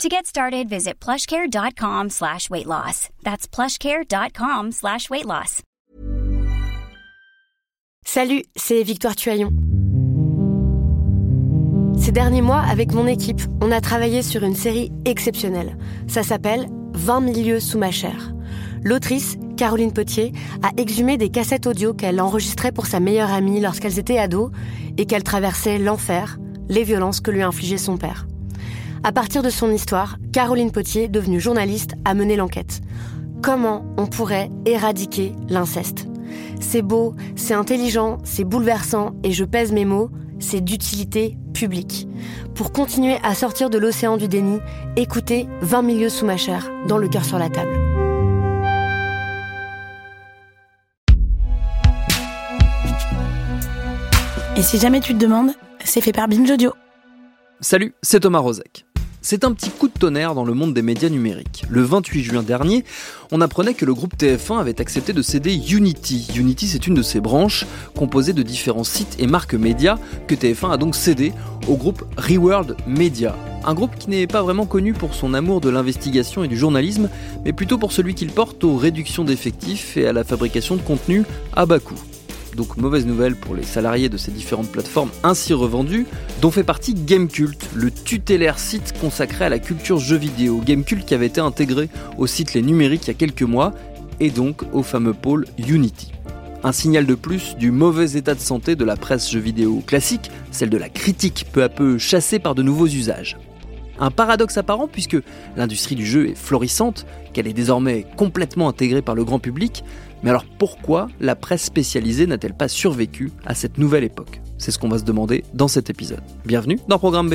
To get started, visit plushcare.com slash weight loss. That's plushcare.com slash weight loss. Salut, c'est Victoire Tuaillon. Ces derniers mois, avec mon équipe, on a travaillé sur une série exceptionnelle. Ça s'appelle 20 milieux sous ma chair. L'autrice, Caroline Potier, a exhumé des cassettes audio qu'elle enregistrait pour sa meilleure amie lorsqu'elles étaient ados et qu'elle traversait l'enfer, les violences que lui infligeait son père. À partir de son histoire, Caroline Potier, devenue journaliste, a mené l'enquête. Comment on pourrait éradiquer l'inceste? C'est beau, c'est intelligent, c'est bouleversant et je pèse mes mots, c'est d'utilité publique. Pour continuer à sortir de l'océan du déni, écoutez 20 milieux sous ma chair, dans le cœur sur la table. Et si jamais tu te demandes, c'est fait par Binge Audio. Salut, c'est Thomas Rozek. C'est un petit coup de tonnerre dans le monde des médias numériques. Le 28 juin dernier, on apprenait que le groupe TF1 avait accepté de céder Unity. Unity, c'est une de ses branches, composée de différents sites et marques médias, que TF1 a donc cédé au groupe Reworld Media. Un groupe qui n'est pas vraiment connu pour son amour de l'investigation et du journalisme, mais plutôt pour celui qu'il porte aux réductions d'effectifs et à la fabrication de contenu à bas coût. Donc mauvaise nouvelle pour les salariés de ces différentes plateformes ainsi revendues, dont fait partie Gamecult, le tutélaire site consacré à la culture jeux vidéo. Gamecult qui avait été intégré au site Les Numériques il y a quelques mois et donc au fameux pôle Unity. Un signal de plus du mauvais état de santé de la presse jeux vidéo classique, celle de la critique peu à peu chassée par de nouveaux usages. Un paradoxe apparent puisque l'industrie du jeu est florissante, qu'elle est désormais complètement intégrée par le grand public, mais alors pourquoi la presse spécialisée n'a-t-elle pas survécu à cette nouvelle époque? C'est ce qu'on va se demander dans cet épisode. Bienvenue dans Programme B.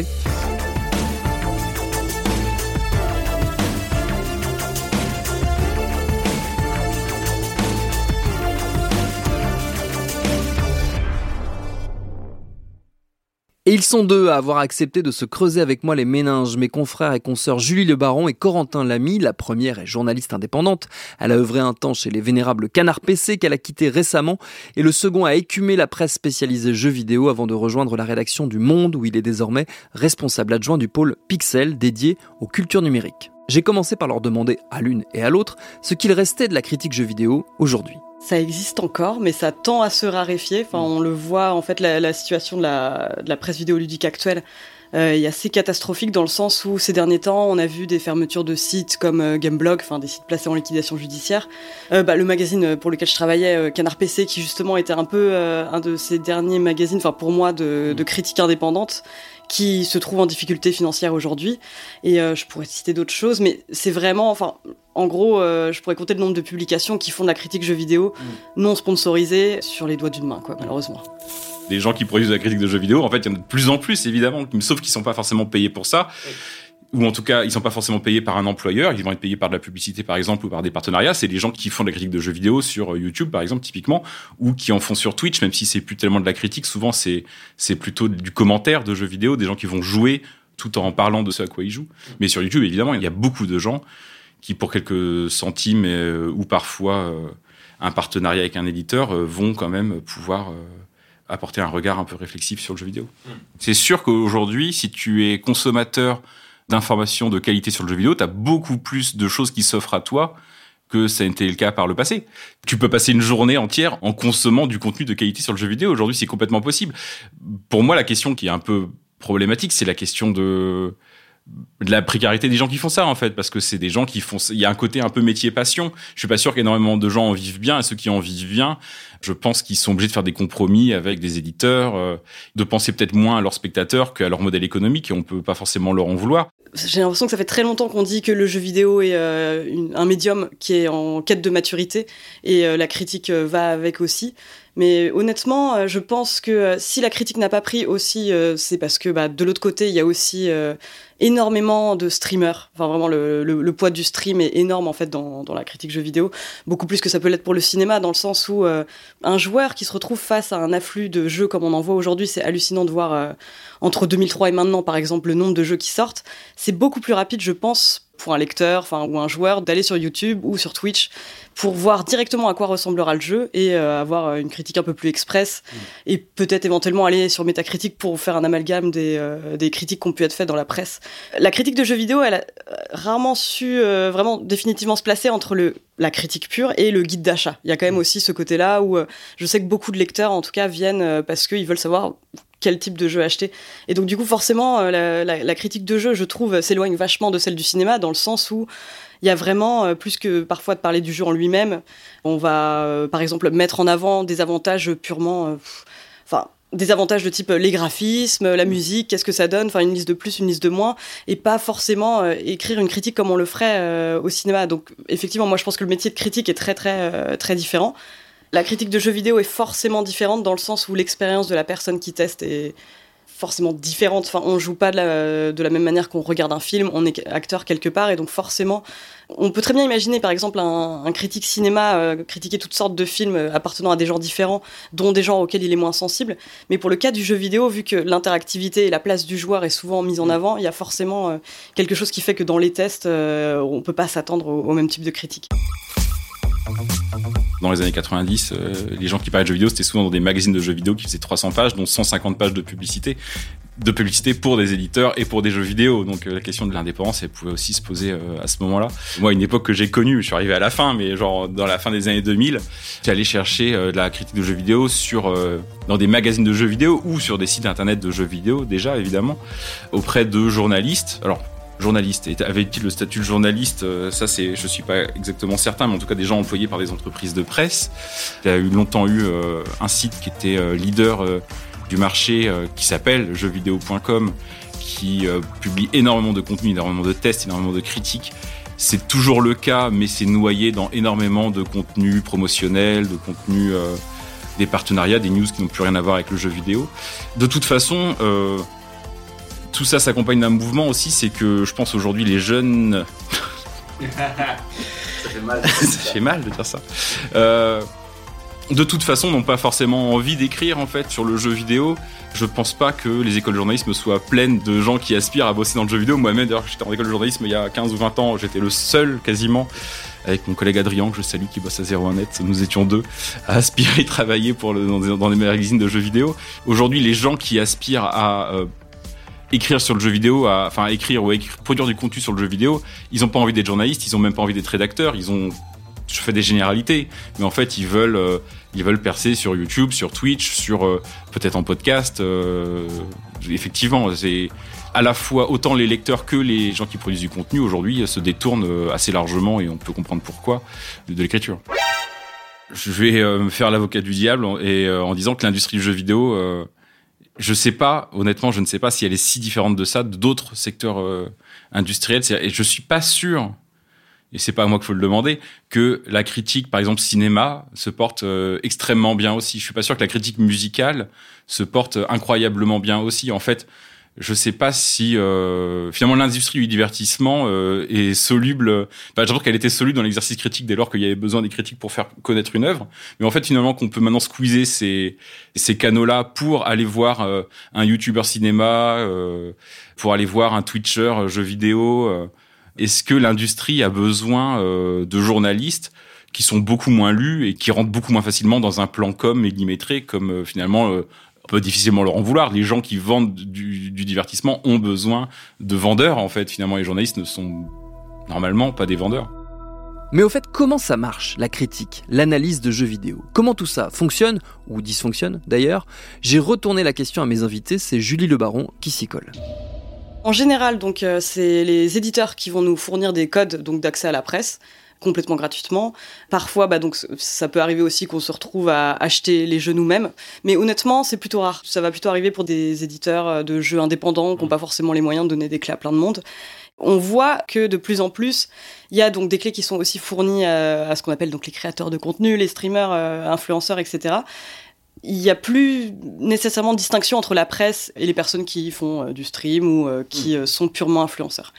Et ils sont deux à avoir accepté de se creuser avec moi les méninges, mes confrères et consoeurs Julie Le Baron et Corentin Lamy. La première est journaliste indépendante. Elle a œuvré un temps chez les vénérables Canard PC qu'elle a quitté récemment. Et le second a écumé la presse spécialisée jeux vidéo avant de rejoindre la rédaction du Monde où il est désormais responsable adjoint du pôle Pixel dédié aux cultures numériques. J'ai commencé par leur demander à l'une et à l'autre ce qu'il restait de la critique jeux vidéo aujourd'hui ça existe encore, mais ça tend à se raréfier. Enfin, on le voit, en fait, la, situation de la, de la, presse vidéoludique actuelle euh, est assez catastrophique dans le sens où ces derniers temps, on a vu des fermetures de sites comme euh, Gameblog, enfin des sites placés en liquidation judiciaire. Euh, bah, le magazine pour lequel je travaillais, euh, Canard PC, qui justement était un peu euh, un de ces derniers magazines, enfin pour moi, de, de critique indépendante qui se trouve en difficulté financière aujourd'hui. Et euh, je pourrais citer d'autres choses, mais c'est vraiment, enfin, en gros, euh, je pourrais compter le nombre de publications qui font de la critique jeux vidéo mm. non sponsorisée sur les doigts d'une main, quoi, malheureusement. Les gens qui produisent de la critique de jeux vidéo, en fait, il y en a de plus en plus, évidemment, sauf qu'ils sont pas forcément payés pour ça. Oui ou en tout cas, ils sont pas forcément payés par un employeur, ils vont être payés par de la publicité par exemple ou par des partenariats. C'est les gens qui font de la critique de jeux vidéo sur euh, YouTube par exemple typiquement, ou qui en font sur Twitch, même si c'est plus tellement de la critique. Souvent, c'est c'est plutôt du commentaire de jeux vidéo, des gens qui vont jouer tout en parlant de ce à quoi ils jouent. Mais sur YouTube, évidemment, il y a beaucoup de gens qui, pour quelques centimes euh, ou parfois euh, un partenariat avec un éditeur, euh, vont quand même pouvoir apporter un regard un peu réflexif sur le jeu vidéo. Mmh. C'est sûr qu'aujourd'hui, si tu es consommateur d'informations de qualité sur le jeu vidéo, tu as beaucoup plus de choses qui s'offrent à toi que ça a été le cas par le passé. Tu peux passer une journée entière en consommant du contenu de qualité sur le jeu vidéo. Aujourd'hui, c'est complètement possible. Pour moi, la question qui est un peu problématique, c'est la question de de la précarité des gens qui font ça en fait parce que c'est des gens qui font il y a un côté un peu métier passion je suis pas sûr qu'énormément de gens en vivent bien et ceux qui en vivent bien Je pense qu'ils sont obligés de faire des compromis avec des éditeurs, euh, de penser peut-être moins à leurs spectateurs qu'à leur modèle économique, et on peut pas forcément leur en vouloir. J'ai l'impression que ça fait très longtemps qu'on dit que le jeu vidéo est euh, un médium qui est en quête de maturité, et euh, la critique va avec aussi. Mais honnêtement, je pense que si la critique n'a pas pris aussi, c'est parce que bah, de l'autre côté, il y a aussi énormément de streamers. Enfin, vraiment, le, poids du stream est énorme en fait dans, la critique jeu vidéo, beaucoup plus que ça peut l'être pour le cinéma, dans le sens où un joueur qui se retrouve face à un afflux de jeux comme on en voit aujourd'hui, c'est hallucinant de voir euh, entre 2003 et maintenant, par exemple, le nombre de jeux qui sortent. C'est beaucoup plus rapide, je pense, pour un lecteur, enfin ou un joueur d'aller sur YouTube ou sur Twitch pour voir directement à quoi ressemblera le jeu et euh, avoir une critique un peu plus express mm. et peut-être éventuellement aller sur Metacritic pour faire un amalgame des, euh, des critiques qui ont pu être faites dans la presse. La critique de jeux vidéo, elle a euh, rarement su vraiment définitivement se placer entre le la critique pure et le guide d'achat. Il y a quand même mm. aussi ce côté-là où je sais que beaucoup de lecteurs, en tout cas, viennent parce qu'ils veulent savoir quel type de jeu acheter. Et donc du coup, forcément, euh, la, critique de jeu, je trouve, s'éloigne vachement de celle du cinéma, dans le sens où il y a vraiment, euh, plus que parfois de parler du jeu en lui-même, on va, euh, par exemple, mettre en avant des avantages purement... Enfin, des avantages de type les graphismes, la musique, qu'est-ce que ça donne, enfin une liste de plus, une liste de moins, et pas forcément écrire une critique comme on le ferait au cinéma. Donc effectivement, moi je pense que le métier de critique est très très très différent. La critique de jeux vidéo est forcément différente dans le sens où l'expérience de la personne qui teste est forcément différente. Enfin, on joue pas de la, même manière qu'on regarde un film, on est acteur quelque part, et donc forcément, on peut très bien imaginer, par exemple, un, critique cinéma euh, critiquer toutes sortes de films appartenant à des genres différents, dont des genres auxquels il est moins sensible. Mais pour le cas du jeu vidéo, vu que l'interactivité et la place du joueur est souvent mise en avant, il y a forcément euh, quelque chose qui fait que dans les tests, euh, on peut pas s'attendre au, au même type de critique. Dans les années 90, euh, les gens qui parlaient de jeux vidéo, c'était souvent dans des magazines de jeux vidéo qui faisaient 300 pages, dont 150 pages de publicité de publicité pour des éditeurs et pour des jeux vidéo. Donc euh, la question de l'indépendance, elle pouvait aussi se poser euh, à ce moment-là. Moi, une époque que j'ai connue, je suis arrivé à la fin, mais genre dans la fin des années 2000, j'ai allé chercher de la critique de jeux vidéo sur dans des magazines de jeux vidéo ou sur des sites internet de jeux vidéo déjà évidemment auprès de journalistes. Alors journaliste. Avait-il le statut de journaliste euh, Ça, c'est, je suis pas exactement certain, mais en tout cas des gens employés par des entreprises de presse. Il a eu longtemps eu euh, un site qui était euh, leader du marché qui s'appelle jeuxvideo.com, qui publie énormément de contenu, énormément de tests, énormément de critiques. C'est toujours le cas, mais c'est noyé dans énormément de contenu promotionnel, de contenu des partenariats, des news qui n'ont plus rien à voir avec le jeu vidéo. De toute façon, tout ça s'accompagne d'un mouvement aussi, c'est que je pense aujourd'hui les jeunes. ça fait mal. ça fait mal de dire ça. Euh, de toute façon, n'ont pas forcément envie d'écrire en fait sur le jeu vidéo. Je pense pas que les écoles de journalisme soient pleines de gens qui aspirent à bosser dans le jeu vidéo. Moi-même, d'ailleurs, j'étais en école de journalisme il y a 15 ou 20 ans, j'étais le seul quasiment avec mon collègue Adrien, que je salue, qui bosse à 01net. Nous étions deux à aspirer à travailler pour le, dans, des, magazines de jeux vidéo. Aujourd'hui, les gens qui aspirent à euh, écrire sur le jeu vidéo, enfin écrire ou produire du contenu sur le jeu vidéo, ils ont pas envie d'être journalistes, ils ont même pas envie d'être rédacteurs, ils ont je fais des généralités, mais en fait ils veulent euh, ils veulent percer sur YouTube, sur Twitch, sur euh, peut-être en podcast. Euh, effectivement, c'est à la fois autant les lecteurs que les gens qui produisent du contenu aujourd'hui se détournent assez largement et on peut comprendre pourquoi de, l'écriture. Je vais me faire l'avocat du diable et en disant que l'industrie du jeu vidéo je sais pas, honnêtement, je ne sais pas si elle est si différente de ça, d'autres secteurs euh, industriels. Et je suis pas sûr, et c'est pas à moi qu'il faut le demander, que la critique, par exemple cinéma, se porte euh, extrêmement bien aussi. Je suis pas sûr que la critique musicale se porte incroyablement bien aussi. En fait, je sais pas si euh, finalement l'industrie du divertissement euh, est soluble. Enfin, l'impression qu'elle était soluble dans l'exercice critique dès lors qu'il y avait besoin des critiques pour faire connaître une œuvre. Mais en fait, finalement, qu'on peut maintenant squeezer ces ces canaux-là pour aller voir euh, un YouTuber cinéma, euh, pour aller voir un Twitcher jeu vidéo. Est-ce que l'industrie a besoin de journalistes qui sont beaucoup moins lus et qui rentrent beaucoup moins facilement dans un plan com millimétré comme finalement peut difficilement leur en vouloir. Les gens qui vendent du, divertissement ont besoin de vendeurs, en fait. Finalement, les journalistes ne sont normalement pas des vendeurs. Mais au fait, comment ça marche, la critique, l'analyse de jeux vidéo? Comment tout ça fonctionne, ou dysfonctionne d'ailleurs? J'ai retourné la question à mes invités, c'est Julie Le Baron qui s'y colle. En général, donc, euh, c'est les éditeurs qui vont nous fournir des codes donc d'accès à la presse. Complètement gratuitement. Parfois, bah, donc, ça peut arriver aussi qu'on se retrouve à acheter les jeux nous-mêmes. Mais honnêtement, c'est plutôt rare. Ça va plutôt arriver pour des éditeurs de jeux indépendants qui n'ont pas forcément les moyens de donner des clés à plein de monde. On voit que de plus en plus, il y a donc des clés qui sont aussi fournies à, ce qu'on appelle donc les créateurs de contenu, les streamers, euh, influenceurs, etc. Il n'y a plus nécessairement de distinction entre la presse et les personnes qui font euh, du stream ou euh, qui mm. sont purement influenceurs.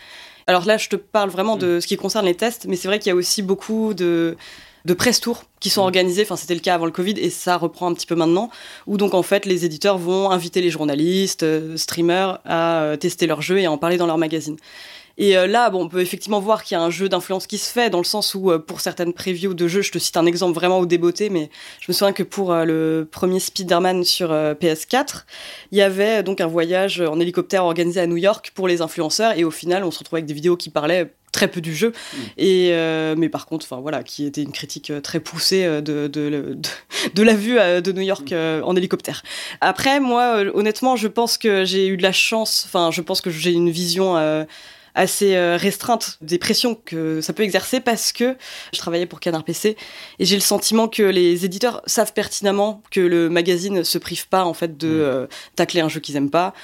Alors là, je te parle vraiment de mm. ce qui concerne les tests, mais c'est vrai qu'il y a aussi beaucoup de, de press tours qui sont mm. organisés. Enfin, c'était le cas avant le Covid et ça reprend un petit peu maintenant. Où donc en fait, les éditeurs vont inviter les journalistes, streamers à tester leurs jeux et à en parler dans leur magazine. Et euh, là, bon, on peut effectivement voir qu'il y a un jeu d'influence qui se fait, dans le sens où, euh, pour certaines previews de jeux, je te cite un exemple vraiment au débeauté, mais je me souviens que pour euh, le premier Spider-Man sur PS4, il y avait donc un voyage en hélicoptère organisé à New York pour les influenceurs, et au final, on se retrouvait avec des vidéos qui parlaient très peu du jeu mm. et mais par contre enfin voilà qui était une critique très poussée de, de, de, la vue de New York mm. en hélicoptère après moi honnêtement je pense que j'ai eu de la chance enfin je pense que j'ai une vision assez euh, restreinte des pressions que ça peut exercer parce que je travaillais pour Canard PC et j'ai le sentiment que les éditeurs savent pertinemment que le magazine se prive pas en fait de mmh. euh, tacler un jeu qu'ils aiment pas.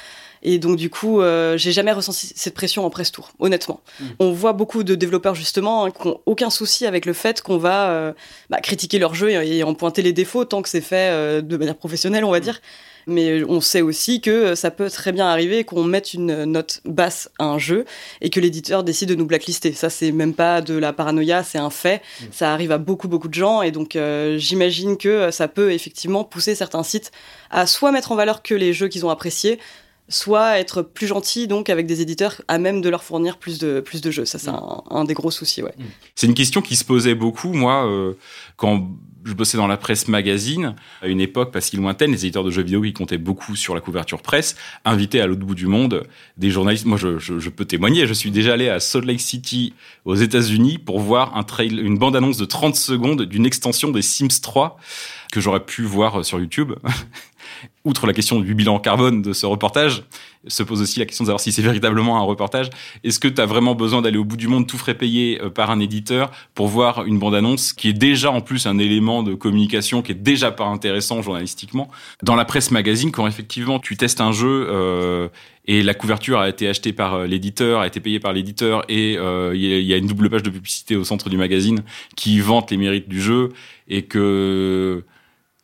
Et donc du coup, euh, j'ai jamais ressenti cette pression en presse tour, honnêtement. Mmh. On voit beaucoup de développeurs justement hein, qui n'ont aucun souci avec le fait qu'on va bah, critiquer leur jeu et, en pointer les défauts tant que c'est fait de manière professionnelle, on va mmh. dire. Mais on sait aussi que ça peut très bien arriver qu'on mette une note basse à un jeu et que l'éditeur décide de nous blacklister. Ça, c'est même pas de la paranoïa, c'est un fait. Mm. Ça arrive à beaucoup, beaucoup de gens et donc euh, j'imagine que ça peut effectivement pousser certains sites à soit mettre en valeur que les jeux qu'ils ont appréciés, soit être plus gentil donc avec des éditeurs à même de leur fournir plus de plus de jeux. Ça, c'est mm. un, des gros soucis. Ouais. Mm. C'est une question qui se posait beaucoup, moi, euh, quand je bossais dans la presse magazine à une époque pas si lointaine, les éditeurs de jeux vidéo qui comptaient beaucoup sur la couverture presse invitaient à l'autre bout du monde des journalistes. Moi, je, je, je, peux témoigner. Je suis déjà allé à Salt Lake City aux États-Unis pour voir un trail, une bande-annonce de 30 secondes d'une extension des Sims 3 que j'aurais pu voir sur YouTube. outre la question du bilan carbone de ce reportage, se pose aussi la question de savoir si c'est véritablement un reportage. Est-ce que tu as vraiment besoin d'aller au bout du monde, tout frais payé euh, par un éditeur, pour voir une bande-annonce qui est déjà en plus un élément de communication qui est déjà pas intéressant journalistiquement Dans la presse magazine, quand effectivement tu testes un jeu euh, et la couverture a été achetée par euh, l'éditeur, a été payée par l'éditeur et il y, a une double page de publicité au centre du magazine qui vante les mérites du jeu et que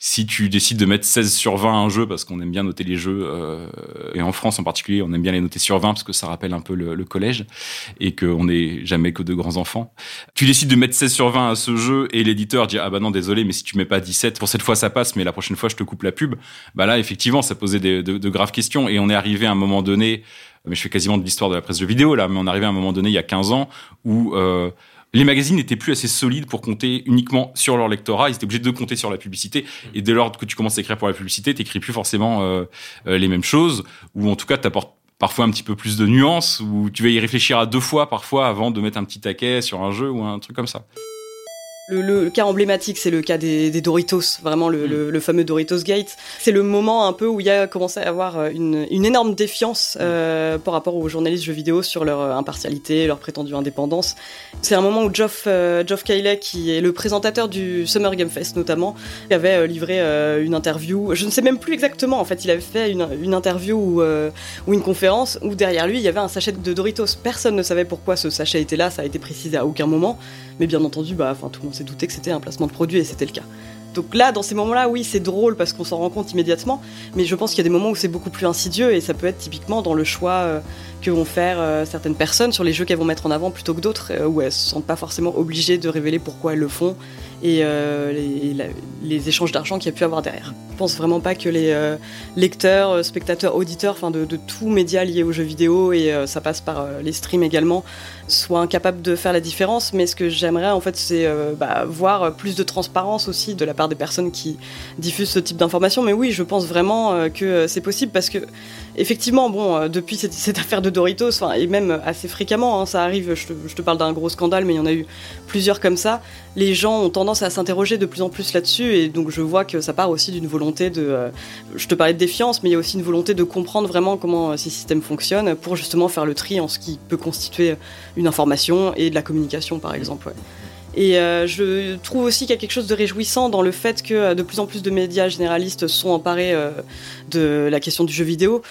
si tu décides de mettre 16 sur 20 à un jeu, parce qu'on aime bien noter les jeux, euh, et en France en particulier, on aime bien les noter sur 20 parce que ça rappelle un peu le, collège, et qu'on n'est jamais que de grands enfants. Tu décides de mettre 16 sur 20 à ce jeu, et l'éditeur dit, ah bah non, désolé, mais si tu mets pas 17, pour cette fois ça passe, mais la prochaine fois je te coupe la pub, bah là, effectivement, ça posait de, de graves questions, et on est arrivé à un moment donné, mais je fais quasiment de l'histoire de la presse de vidéo là, mais on est arrivé à un moment donné il y a 15 ans où euh, les magazines n'étaient plus assez solides pour compter uniquement sur leur lectorat. Ils étaient obligés de compter sur la publicité. Mmh. Et dès lors que tu commences à écrire pour la publicité, t'écris plus forcément euh, euh, les mêmes choses, ou en tout cas t'apportes parfois un petit peu plus de nuances, ou tu vas y réfléchir à deux fois parfois avant de mettre un petit taquet sur un jeu ou un truc comme ça. Le, cas emblématique, c'est le cas des, Doritos, vraiment le, mm. le, fameux Doritos Gate. C'est le moment un peu où il y a commencé à avoir euh, une, une énorme défiance euh, par rapport aux journalistes jeux vidéo sur leur euh, impartialité, leur prétendue indépendance. C'est un moment où Geoff, euh, Geoff qui est le présentateur du Summer Game Fest notamment, avait livré une interview. Je ne sais même plus exactement, en fait, il avait fait une, une interview ou, ou une conférence où derrière lui, il y avait un sachet de Doritos. Personne ne savait pourquoi ce sachet était là, ça a été précisé à aucun moment. Mais bien entendu, bah, enfin, tout le monde s'est douté que c'était un placement de produit et c'était le cas. Donc là, dans ces moments-là, oui, c'est drôle parce qu'on s'en rend compte immédiatement, mais je pense qu'il y a des moments où c'est beaucoup plus insidieux et ça peut être typiquement dans le choix euh, que vont faire euh, certaines personnes sur les jeux qu'elles vont mettre en avant plutôt que d'autres, euh, où elles se sentent pas forcément obligées de révéler pourquoi elles le font et les, échanges d'argent qu'il y a pu avoir derrière. Je pense vraiment pas que les lecteurs, spectateurs, auditeurs, enfin de, tout média lié aux jeux vidéo et ça passe par les streams également, soient incapables de faire la différence. Mais ce que j'aimerais en fait, c'est bah, voir plus de transparence aussi de la part des personnes qui diffusent ce type d'informations. Mais oui, je pense vraiment euh, que euh, c'est possible parce que, effectivement, bon, euh, depuis cette, affaire de Doritos, et même assez fréquemment, hein, ça arrive, je te parle d'un gros scandale, mais il y en a eu plusieurs comme ça, les gens ont tendance à s'interroger de plus en plus là-dessus, et donc je vois que ça part aussi d'une volonté de. je te parlais de défiance, mais il y a aussi une volonté de comprendre vraiment comment ces systèmes fonctionnent pour justement faire le tri en ce qui peut constituer une information et de la communication, par exemple. Et euh, je trouve aussi qu'il y a quelque chose de réjouissant dans le fait que euh, de plus en plus de médias généralistes sont emparés euh, de la question du jeu vidéo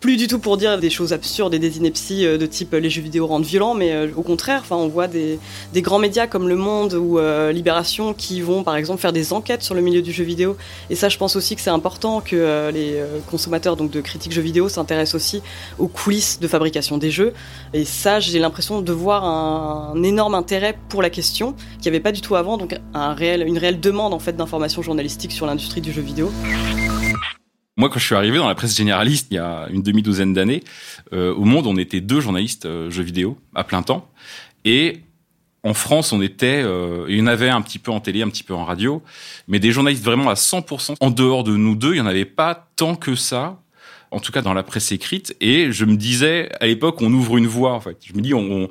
plus du tout pour dire des choses absurdes et des inepties euh, de type euh, les jeux vidéo rendent violents, mais euh, au contraire, enfin, on voit des, grands médias comme Le Monde ou Libération qui vont par exemple faire des enquêtes sur le milieu du jeu vidéo. Et ça, je pense aussi que c'est important que les consommateurs donc de critiques jeux vidéo s'intéressent aussi aux coulisses de fabrication des jeux. Et ça, j'ai l'impression de voir un, énorme intérêt pour la question qu'il n'y avait pas du tout avant, donc une réelle demande en fait d'informations journalistiques sur l'industrie du jeu vidéo. Moi, quand je suis arrivé dans la presse généraliste il y a une demi-douzaine d'années, euh, au Monde, on était deux journalistes euh, jeux vidéo à plein temps. Et en France, on était, euh, il y en avait un petit peu en télé, un petit peu en radio, mais des journalistes vraiment à 100%. En dehors de nous deux, il n'y en avait pas tant que ça, en tout cas dans la presse écrite. Et je me disais, à l'époque, on ouvre une voie. En fait, je me dis, on, on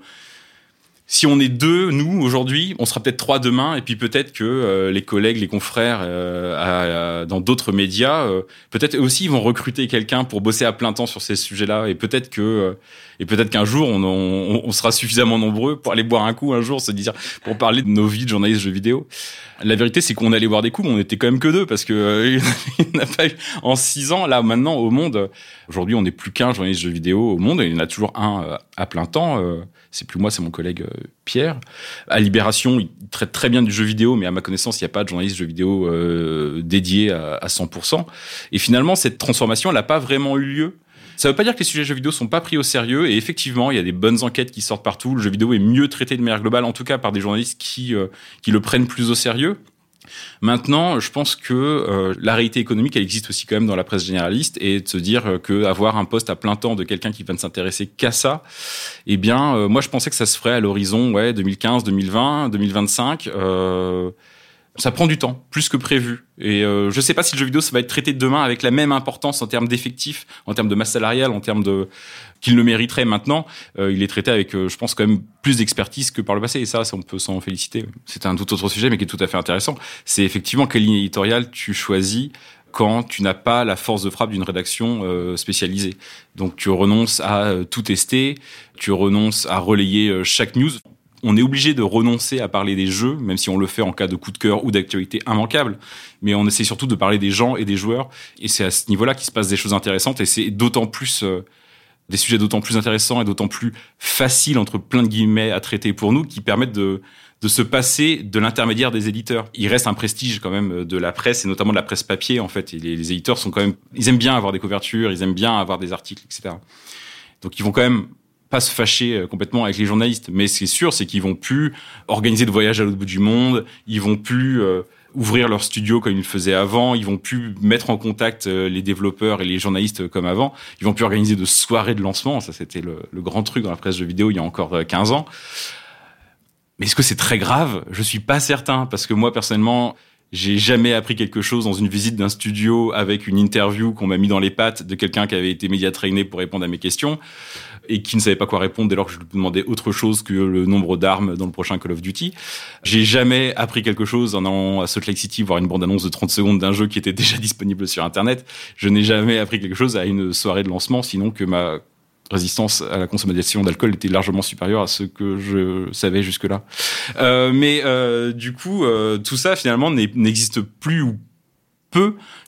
si on est deux, nous, aujourd'hui, on sera peut-être trois demain, et puis peut-être que euh, les collègues, les confrères euh, dans d'autres médias, euh, peut-être aussi ils vont recruter quelqu'un pour bosser à plein temps sur ces sujets-là, et peut-être que euh, et peut-être qu'un jour on, on, on, sera suffisamment nombreux pour aller boire un coup un jour, se dire pour parler de nos vies de journalistes jeux vidéo. La vérité, c'est qu'on allait boire des coups, mais on était quand même que deux parce que il n'a pas eu en six ans. Là, maintenant, au monde, aujourd'hui, on n'est plus qu'un journaliste jeux vidéo au monde, et il y en a toujours un à plein temps c'est plus moi, c'est mon collègue euh, Pierre. À Libération, il traite très bien du jeu vidéo, mais à ma connaissance, il n'y a pas de journaliste jeu vidéo euh, dédié à, 100%. Et finalement, cette transformation, elle n'a pas vraiment eu lieu. Ça veut pas dire que les sujets jeux vidéo sont pas pris au sérieux. Et effectivement, il y a des bonnes enquêtes qui sortent partout. Le jeu vidéo est mieux traité de manière globale, en tout cas par des journalistes qui, euh, qui le prennent plus au sérieux. Maintenant, je pense que euh, la réalité économique, elle existe aussi quand même dans la presse généraliste, et de se dire euh, que avoir un poste à plein temps de quelqu'un qui va ne s'intéresser qu'à ça, eh bien, euh, moi, je pensais que ça se ferait à l'horizon, ouais, 2015, 2020, 2025. Ça prend du temps, plus que prévu. Et euh, je sais pas si le jeu vidéo ça va être traité demain avec la même importance en termes d'effectifs, en termes de masse salariale, en termes de qu'il le mériterait maintenant. Euh, il est traité avec, euh, je pense, quand même plus d'expertise que par le passé. Et ça, ça on peut s'en féliciter. C'est un tout autre sujet, mais qui est tout à fait intéressant. C'est effectivement quelle ligne éditoriale tu choisis quand tu n'as pas la force de frappe d'une rédaction euh, spécialisée. Donc tu renonces à euh, tout tester, tu renonces à relayer chaque news on est obligé de renoncer à parler des jeux, même si on le fait en cas de coup de cœur ou d'actualité immanquable. Mais on essaie surtout de parler des gens et des joueurs. Et c'est à ce niveau-là qu'il se passe des choses intéressantes. Et c'est d'autant plus euh, des sujets d'autant plus intéressants et d'autant plus faciles entre plein de guillemets à traiter pour nous, qui permettent de de se passer de l'intermédiaire des éditeurs. Il reste un prestige quand même de la presse et notamment de la presse papier en fait. Les, les éditeurs sont quand même, ils aiment bien avoir des couvertures, ils aiment bien avoir des articles, etc. Donc ils vont quand même pas se fâcher euh, complètement avec les journalistes, mais ce qui est sûr, c'est qu'ils vont plus organiser de voyages à l'autre bout du monde, ils vont plus euh, ouvrir leur studio comme ils le faisaient avant, ils vont plus mettre en contact euh, les développeurs et les journalistes comme avant, ils vont plus organiser de soirées de lancement, ça c'était le, grand truc dans la presse de vidéo il y a encore 15 ans. Mais est-ce que c'est très grave? Je suis pas certain parce que moi personnellement, j'ai jamais appris quelque chose dans une visite d'un studio avec une interview qu'on m'a mis dans les pattes de quelqu'un qui avait été média trainé pour répondre à mes questions et qui ne savait pas quoi répondre dès lors que je lui demandais autre chose que le nombre d'armes dans le prochain Call of Duty. J'ai jamais appris quelque chose en allant à Salt Lake City voir une bande-annonce de 30 secondes d'un jeu qui était déjà disponible sur Internet. Je n'ai jamais appris quelque chose à une soirée de lancement, sinon que ma résistance à la consommation d'alcool était largement supérieure à ce que je savais jusque-là. Euh, mais euh, du coup, euh, tout ça finalement n'existe plus ou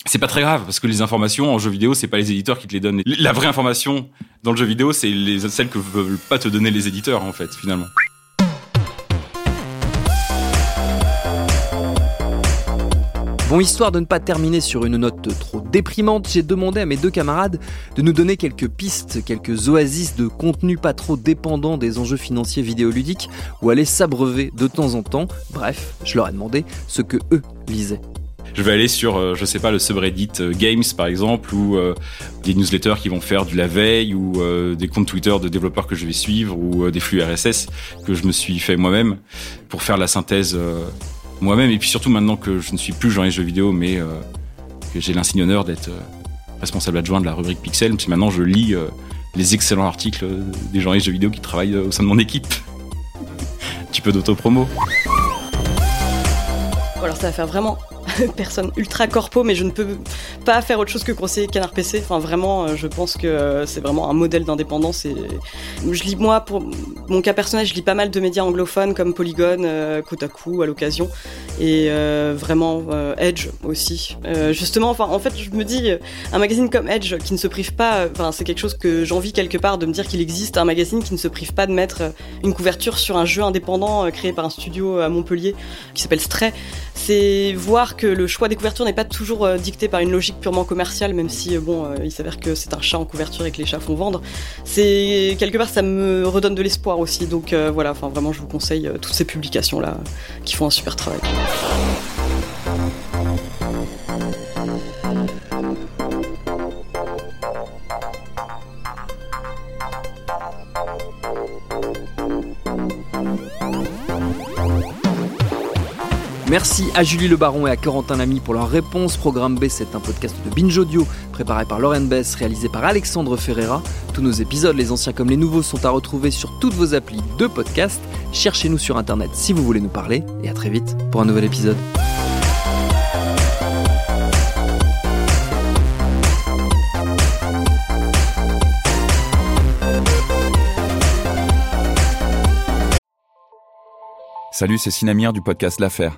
C'est pas très grave parce que les informations en jeu vidéo, c'est pas les éditeurs qui te les donnent. La vraie information dans le jeu vidéo, c'est les celles que veulent pas te donner les éditeurs en fait finalement. Bon, histoire de ne pas terminer sur une note trop déprimante, j'ai demandé à mes deux camarades de nous donner quelques pistes, quelques oasis de contenu pas trop dépendant des enjeux financiers vidéoludiques ou aller s'abreuver de temps en temps. Bref, je leur ai demandé ce que eux lisaient. Je vais aller sur, euh, je sais pas, le subreddit euh, Games par exemple, ou euh, des newsletters qui vont faire du la veille, ou des comptes Twitter de développeurs que je vais suivre, ou des flux RSS que je me suis fait moi-même pour faire la synthèse moi-même. Et puis surtout maintenant que je ne suis plus journaliste jeux vidéo, mais que j'ai l'insigne honneur d'être responsable adjoint de la rubrique Pixel, puis maintenant je lis les excellents articles des journalistes jeux vidéo qui travaillent au sein de mon équipe. Un petit peu d'autopromo. Alors ça va faire vraiment personne ultra corpo, mais je ne peux pas faire autre chose que conseiller Canard PC. Enfin, vraiment, je pense que c'est vraiment un modèle d'indépendance. Et je lis moi, pour mon cas personnel, je lis pas mal de médias anglophones comme Polygon, Kotaku à l'occasion, et vraiment Edge aussi. justement, enfin, en fait, je me dis, un magazine comme Edge qui ne se prive pas, enfin, c'est quelque chose que j'envie quelque part de me dire qu'il existe un magazine qui ne se prive pas de mettre une couverture sur un jeu indépendant créé par un studio à Montpellier qui s'appelle Stray. C'est voir que le choix des couvertures n'est pas toujours dicté par une logique purement commerciale, même si bon, il s'avère que c'est un chat en couverture et que les chats font vendre. C'est quelque part ça me redonne de l'espoir aussi. Donc voilà, vraiment je vous conseille toutes ces publications là qui font un super travail. Merci à Julie Le Baron et à Corentin Lamy pour leur réponse. Programme B, c'est un podcast de Binge Audio préparé par Lauren Bess, réalisé par Alexandre Ferreira. Tous nos épisodes, les anciens comme les nouveaux, sont à retrouver sur toutes vos applis de podcast. Cherchez-nous sur internet si vous voulez nous parler et à très vite pour un nouvel épisode. Salut, c'est Sinamir du podcast L'Affaire.